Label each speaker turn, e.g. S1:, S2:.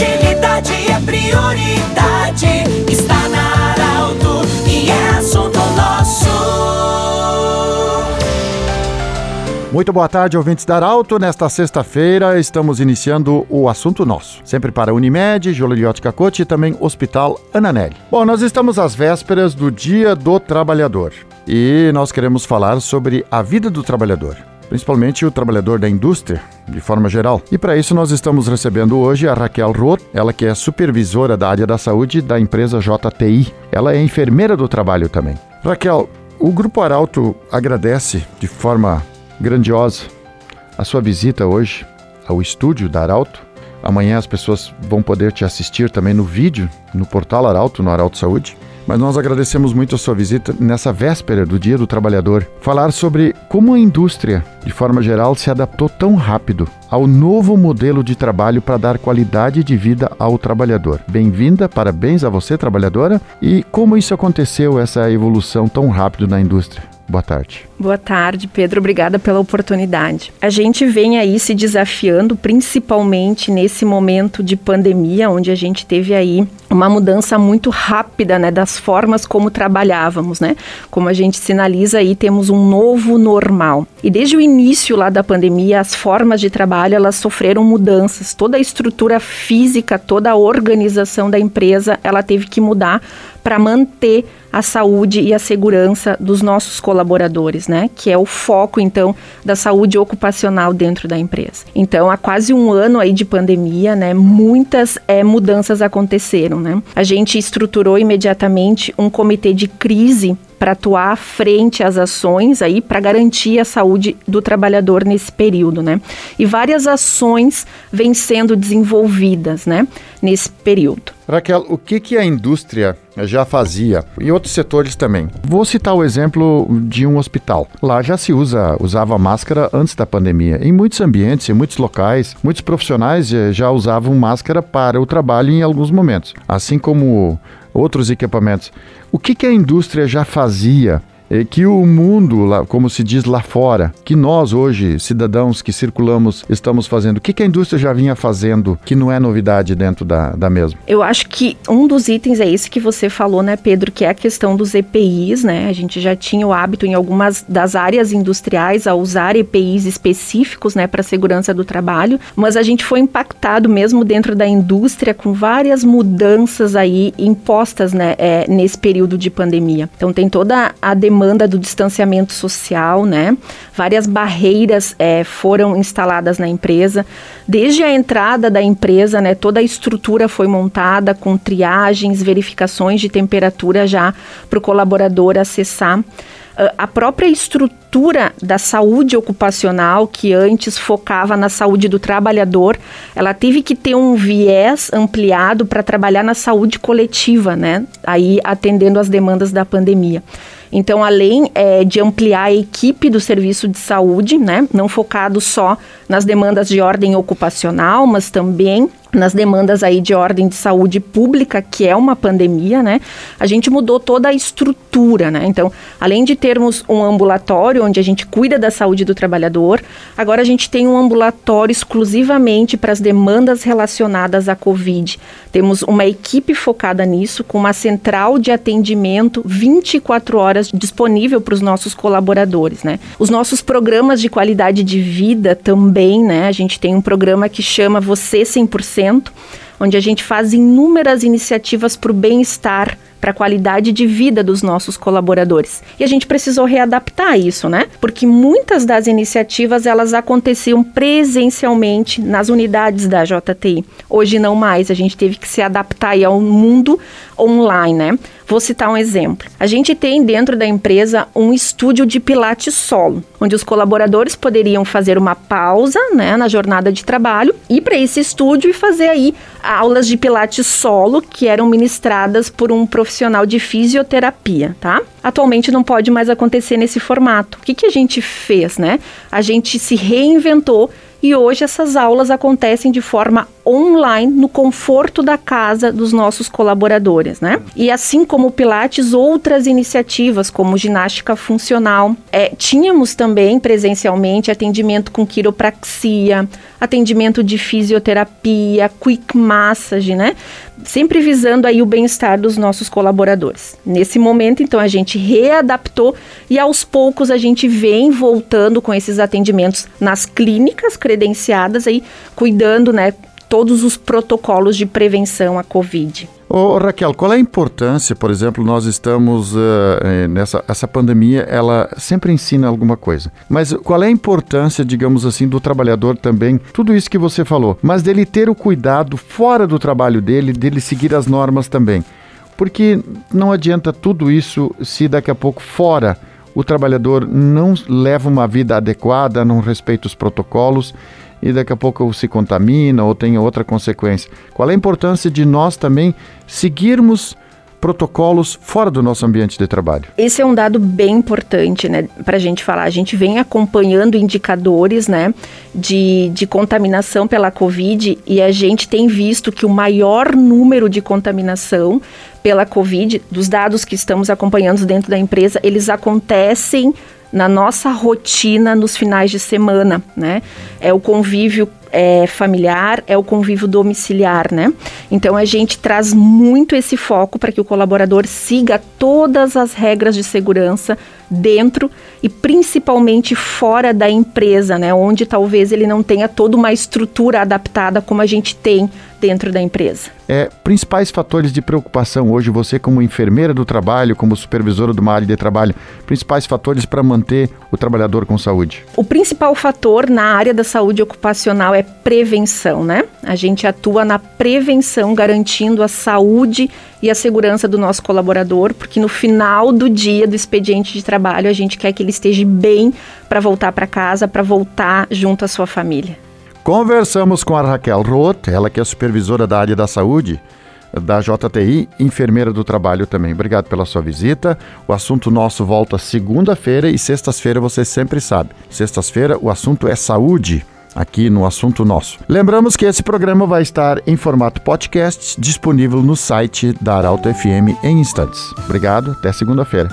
S1: Agilidade é prioridade. Está na Arauto e é assunto nosso.
S2: Muito boa tarde, ouvintes da Arauto. Nesta sexta-feira estamos iniciando o assunto nosso. Sempre para Unimed, Joliriotti Cacote e também Hospital Ananelli. Bom, nós estamos às vésperas do Dia do Trabalhador e nós queremos falar sobre a vida do trabalhador principalmente o trabalhador da indústria, de forma geral. E para isso nós estamos recebendo hoje a Raquel Roth, ela que é supervisora da área da saúde da empresa JTI. Ela é enfermeira do trabalho também. Raquel, o Grupo Arauto agradece de forma grandiosa a sua visita hoje ao estúdio da Arauto. Amanhã as pessoas vão poder te assistir também no vídeo, no portal Arauto, no Arauto Saúde. Mas nós agradecemos muito a sua visita nessa véspera do Dia do Trabalhador. Falar sobre como a indústria, de forma geral, se adaptou tão rápido ao novo modelo de trabalho para dar qualidade de vida ao trabalhador. Bem-vinda, parabéns a você, trabalhadora. E como isso aconteceu, essa evolução tão rápido na indústria? Boa tarde.
S3: Boa tarde, Pedro. Obrigada pela oportunidade. A gente vem aí se desafiando, principalmente nesse momento de pandemia, onde a gente teve aí uma mudança muito rápida, né, das formas como trabalhávamos, né? Como a gente sinaliza aí, temos um novo normal. E desde o início lá da pandemia, as formas de trabalho, elas sofreram mudanças. Toda a estrutura física, toda a organização da empresa, ela teve que mudar para manter a saúde e a segurança dos nossos colaboradores, né? Que é o foco então da saúde ocupacional dentro da empresa. Então, há quase um ano aí de pandemia, né? Muitas é, mudanças aconteceram, né? A gente estruturou imediatamente um comitê de crise para atuar frente às ações aí para garantir a saúde do trabalhador nesse período, né? E várias ações vêm sendo desenvolvidas, né, nesse período.
S2: Raquel, o que, que a indústria já fazia e outros setores também? Vou citar o exemplo de um hospital. Lá já se usa, usava máscara antes da pandemia. Em muitos ambientes, em muitos locais, muitos profissionais eh, já usavam máscara para o trabalho em alguns momentos. Assim como outros equipamentos. O que, que a indústria já fazia que o mundo, como se diz lá fora, que nós hoje, cidadãos que circulamos, estamos fazendo, o que, que a indústria já vinha fazendo que não é novidade dentro da, da mesma?
S3: Eu acho que um dos itens é esse que você falou, né, Pedro, que é a questão dos EPIs, né? A gente já tinha o hábito em algumas das áreas industriais a usar EPIs específicos, né, para segurança do trabalho, mas a gente foi impactado mesmo dentro da indústria com várias mudanças aí impostas, né, é, nesse período de pandemia. Então tem toda a demanda demanda do distanciamento social, né? Várias barreiras é, foram instaladas na empresa. Desde a entrada da empresa, né, toda a estrutura foi montada com triagens, verificações de temperatura já para o colaborador acessar a própria estrutura da saúde ocupacional, que antes focava na saúde do trabalhador, ela teve que ter um viés ampliado para trabalhar na saúde coletiva, né? Aí atendendo às demandas da pandemia. Então, além é, de ampliar a equipe do serviço de saúde, né, não focado só nas demandas de ordem ocupacional, mas também nas demandas aí de ordem de saúde pública, que é uma pandemia, né? A gente mudou toda a estrutura, né? Então, além de termos um ambulatório onde a gente cuida da saúde do trabalhador, agora a gente tem um ambulatório exclusivamente para as demandas relacionadas à Covid. Temos uma equipe focada nisso, com uma central de atendimento 24 horas disponível para os nossos colaboradores, né? Os nossos programas de qualidade de vida também, né? A gente tem um programa que chama Você 100% onde a gente faz inúmeras iniciativas para o bem-estar para a qualidade de vida dos nossos colaboradores. E a gente precisou readaptar isso, né? Porque muitas das iniciativas elas aconteciam presencialmente nas unidades da JTI. Hoje não mais, a gente teve que se adaptar ao mundo online, né? Vou citar um exemplo. A gente tem dentro da empresa um estúdio de pilates solo, onde os colaboradores poderiam fazer uma pausa, né, na jornada de trabalho, ir para esse estúdio e fazer aí aulas de pilates solo que eram ministradas por um profissional de fisioterapia, tá? Atualmente não pode mais acontecer nesse formato. O que, que a gente fez, né? A gente se reinventou e hoje essas aulas acontecem de forma online no conforto da casa dos nossos colaboradores, né? E assim como o Pilates, outras iniciativas como ginástica funcional. É, tínhamos também presencialmente atendimento com quiropraxia, atendimento de fisioterapia, quick massage, né? Sempre visando aí o bem-estar dos nossos colaboradores. Nesse momento, então, a gente readaptou e aos poucos a gente vem voltando com esses atendimentos nas clínicas credenciadas aí, cuidando, né, todos os protocolos de prevenção à Covid.
S2: Ô, Raquel, qual é a importância, por exemplo, nós estamos uh, nessa essa pandemia, ela sempre ensina alguma coisa. Mas qual é a importância, digamos assim, do trabalhador também, tudo isso que você falou, mas dele ter o cuidado fora do trabalho dele, dele seguir as normas também. Porque não adianta tudo isso se daqui a pouco fora o trabalhador não leva uma vida adequada, não respeita os protocolos e daqui a pouco se contamina ou tem outra consequência. Qual é a importância de nós também seguirmos protocolos fora do nosso ambiente de trabalho.
S3: Esse é um dado bem importante, né, para a gente falar. A gente vem acompanhando indicadores, né, de, de contaminação pela Covid e a gente tem visto que o maior número de contaminação pela Covid, dos dados que estamos acompanhando dentro da empresa, eles acontecem na nossa rotina nos finais de semana, né? É o convívio é, familiar, é o convívio domiciliar, né? Então a gente traz muito esse foco para que o colaborador siga todas as regras de segurança dentro e principalmente fora da empresa, né? Onde talvez ele não tenha toda uma estrutura adaptada como a gente tem dentro da empresa.
S2: É, principais fatores de preocupação hoje, você como enfermeira do trabalho, como supervisora de uma área de trabalho, principais fatores para manter o trabalhador com saúde?
S3: O principal fator na área da saúde ocupacional é prevenção, né? A gente atua na prevenção, garantindo a saúde e a segurança do nosso colaborador, porque no final do dia do expediente de trabalho a gente quer que ele esteja bem para voltar para casa, para voltar junto à sua família.
S2: Conversamos com a Raquel Roth, ela que é supervisora da área da saúde da JTI, enfermeira do trabalho também. Obrigado pela sua visita. O assunto nosso volta segunda-feira e sextas-feira você sempre sabe. Sextas-feira o assunto é saúde aqui no Assunto Nosso. Lembramos que esse programa vai estar em formato podcast, disponível no site da Arauto FM em instantes. Obrigado, até segunda-feira.